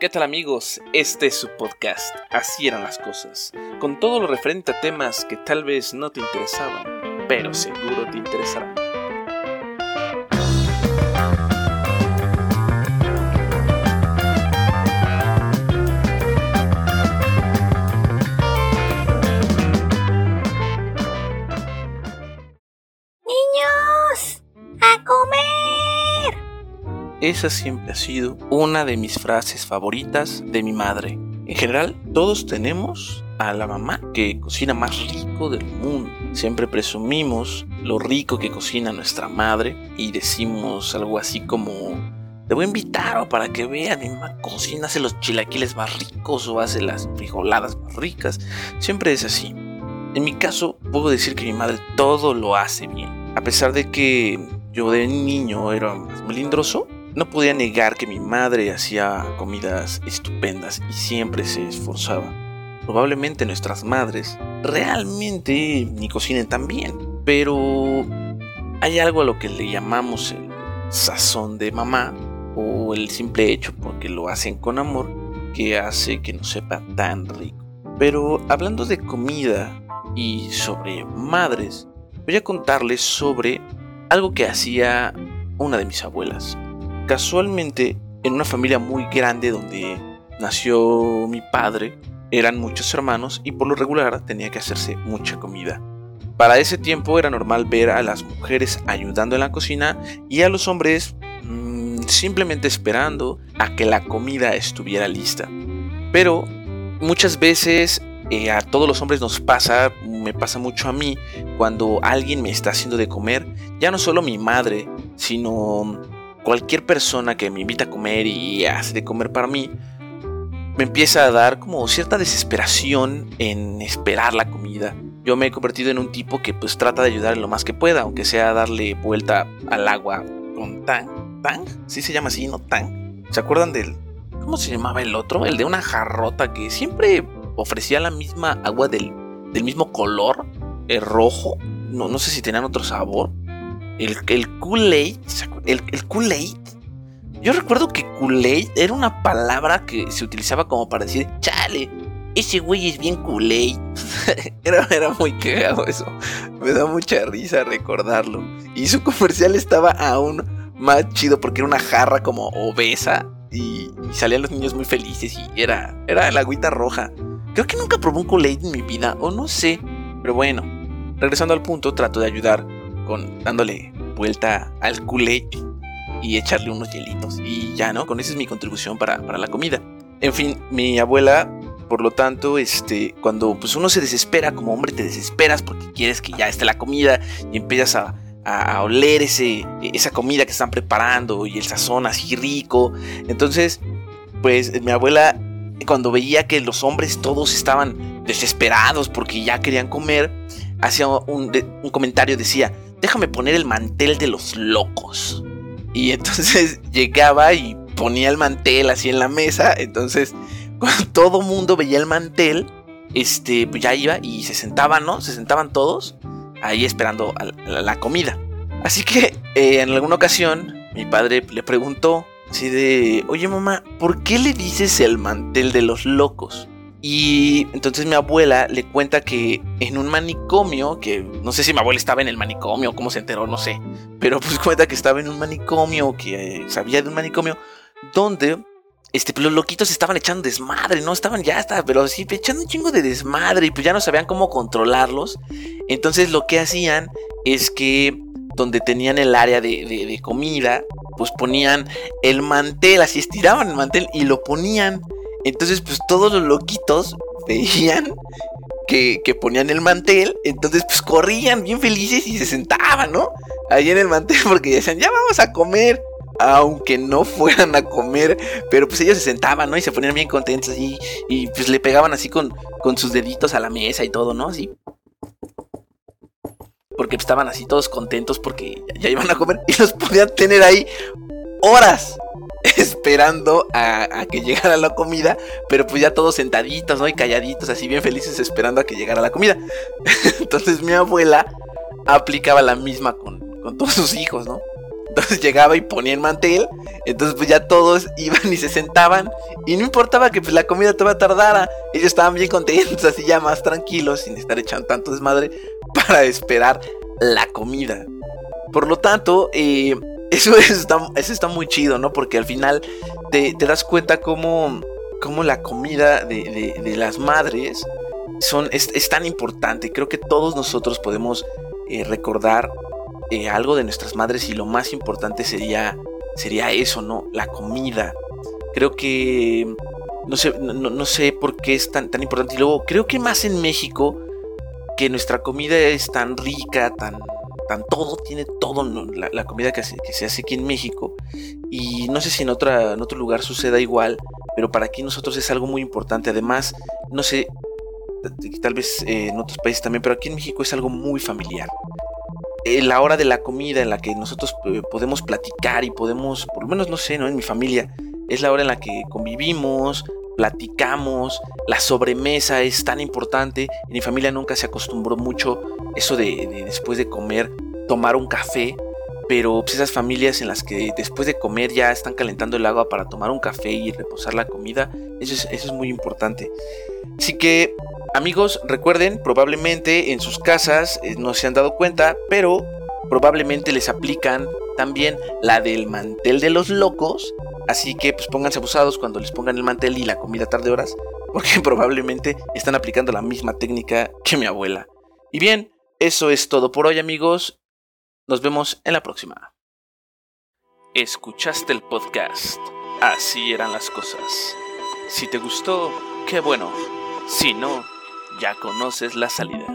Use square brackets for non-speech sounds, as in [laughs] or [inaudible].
¿Qué tal amigos? Este es su podcast, Así eran las cosas, con todo lo referente a temas que tal vez no te interesaban, pero seguro te interesarán. Niños. Esa siempre ha sido una de mis frases favoritas de mi madre. En general, todos tenemos a la mamá que cocina más rico del mundo. Siempre presumimos lo rico que cocina nuestra madre y decimos algo así como te voy a invitar para que vean, mi cocina, hace los chilaquiles más ricos o hace las frijoladas más ricas. Siempre es así. En mi caso, puedo decir que mi madre todo lo hace bien. A pesar de que yo de niño era más melindroso, no podía negar que mi madre hacía comidas estupendas y siempre se esforzaba. Probablemente nuestras madres realmente ni cocinen tan bien, pero hay algo a lo que le llamamos el sazón de mamá o el simple hecho porque lo hacen con amor que hace que no sepa tan rico. Pero hablando de comida y sobre madres, voy a contarles sobre algo que hacía una de mis abuelas. Casualmente, en una familia muy grande donde nació mi padre, eran muchos hermanos y por lo regular tenía que hacerse mucha comida. Para ese tiempo era normal ver a las mujeres ayudando en la cocina y a los hombres mmm, simplemente esperando a que la comida estuviera lista. Pero muchas veces eh, a todos los hombres nos pasa, me pasa mucho a mí, cuando alguien me está haciendo de comer, ya no solo mi madre, sino cualquier persona que me invita a comer y hace de comer para mí, me empieza a dar como cierta desesperación en esperar la comida. Yo me he convertido en un tipo que pues trata de ayudar lo más que pueda, aunque sea darle vuelta al agua con tan, tan, sí se llama así, no tan. ¿Se acuerdan del, cómo se llamaba el otro? El de una jarrota que siempre ofrecía la misma agua del, del mismo color, el rojo. No, no sé si tenían otro sabor. El, el Kool-Aid, el, el Kool-Aid. Yo recuerdo que Kool-Aid era una palabra que se utilizaba como para decir, chale, ese güey es bien Kool-Aid. [laughs] era, era muy cagado eso. Me da mucha risa recordarlo. Y su comercial estaba aún más chido porque era una jarra como obesa y, y salían los niños muy felices y era, era la agüita roja. Creo que nunca probé un Kool-Aid en mi vida, o no sé. Pero bueno, regresando al punto, trato de ayudar con dándole vuelta al Kool-Aid y echarle unos hielitos. Y ya, ¿no? Con esa es mi contribución para, para la comida. En fin, mi abuela, por lo tanto, este, cuando pues uno se desespera, como hombre te desesperas porque quieres que ya esté la comida y empiezas a, a, oler ese, esa comida que están preparando y el sazón así rico. Entonces, pues mi abuela cuando veía que los hombres todos estaban desesperados porque ya querían comer, hacía un, comentario, decía, déjame poner el mantel de los locos. Y entonces [laughs] llegaba y ponía el mantel así en la mesa, entonces [laughs] cuando todo mundo veía el mantel, este, pues ya iba y se sentaban, ¿no? Se sentaban todos ahí esperando la comida. Así que eh, en alguna ocasión mi padre le preguntó, Así de, oye mamá, ¿por qué le dices el mantel de los locos? Y entonces mi abuela le cuenta que en un manicomio, que no sé si mi abuela estaba en el manicomio, cómo se enteró, no sé, pero pues [laughs] cuenta que estaba en un manicomio, que eh, sabía de un manicomio, donde este, pues los loquitos estaban echando desmadre, ¿no? Estaban ya hasta, pero sí, echando un chingo de desmadre y pues ya no sabían cómo controlarlos. Entonces lo que hacían es que donde tenían el área de, de, de, comida, pues ponían el mantel, así estiraban el mantel y lo ponían. Entonces, pues todos los loquitos veían que, que, ponían el mantel, entonces pues corrían bien felices y se sentaban, ¿no? Ahí en el mantel [laughs] porque decían, ya vamos a comer. Aunque no fueran a comer, pero pues ellos se sentaban, ¿no? Y se ponían bien contentos y, y pues le pegaban así con, con sus deditos a la mesa y todo, ¿no? Así porque estaban así todos contentos porque ya iban a comer [laughs] y los podían tener ahí horas [laughs] esperando a, que llegara la comida, pero pues ya todos sentaditos, ¿no? Y calladitos, así bien felices esperando a que llegara la comida. [laughs] Entonces mi abuela aplicaba la misma con, con todos sus hijos, ¿no? Entonces llegaba y ponía el mantel. Entonces pues ya todos [laughs] iban y se sentaban. Y no importaba que pues, la comida todavía tardara. Ellos estaban bien contentos, así ya más tranquilos, sin estar echando tanto desmadre, para esperar la comida. Por lo tanto, eh, eso, está, eso está muy chido, ¿no? Porque al final te, das cuenta cómo, cómo la comida de, las madres son, es, tan importante. Creo que todos nosotros podemos eh, recordar eh, algo de nuestras madres y lo más importante sería, sería eso, ¿no? La comida. Creo que no sé, no, sé por qué es tan, tan importante. Y luego, creo que más en México, que nuestra comida es tan rica, tan, tan todo, tiene todo la, comida que se, que se, hace aquí en México. Y no sé si en, otra, en otro lugar suceda igual, pero para aquí nosotros es algo muy importante. Además, no sé, tal vez eh, en otros países también, pero aquí en México es algo muy familiar. Eh, la hora de la comida en la que nosotros eh, podemos platicar y podemos, por lo menos no sé, ¿no? En mi familia, es la hora en la que convivimos, platicamos, la sobremesa es tan importante. En mi familia nunca se acostumbró mucho eso de, después de comer tomar un café, pero pues, esas familias en las que después de comer ya están calentando el agua para tomar un café y reposar la comida, eso es, muy importante. Así que Amigos, recuerden, probablemente en sus casas eh, no se han dado cuenta, pero probablemente les aplican también la del mantel de los locos. Así que pues pónganse abusados cuando les pongan el mantel y la comida tarde horas, porque [laughs] probablemente están aplicando la misma técnica que mi abuela. Y bien, eso es todo por hoy amigos. Nos vemos en la próxima. Escuchaste el podcast. Así eran las cosas. Si te gustó, qué bueno. Si no, ya conoces la salida.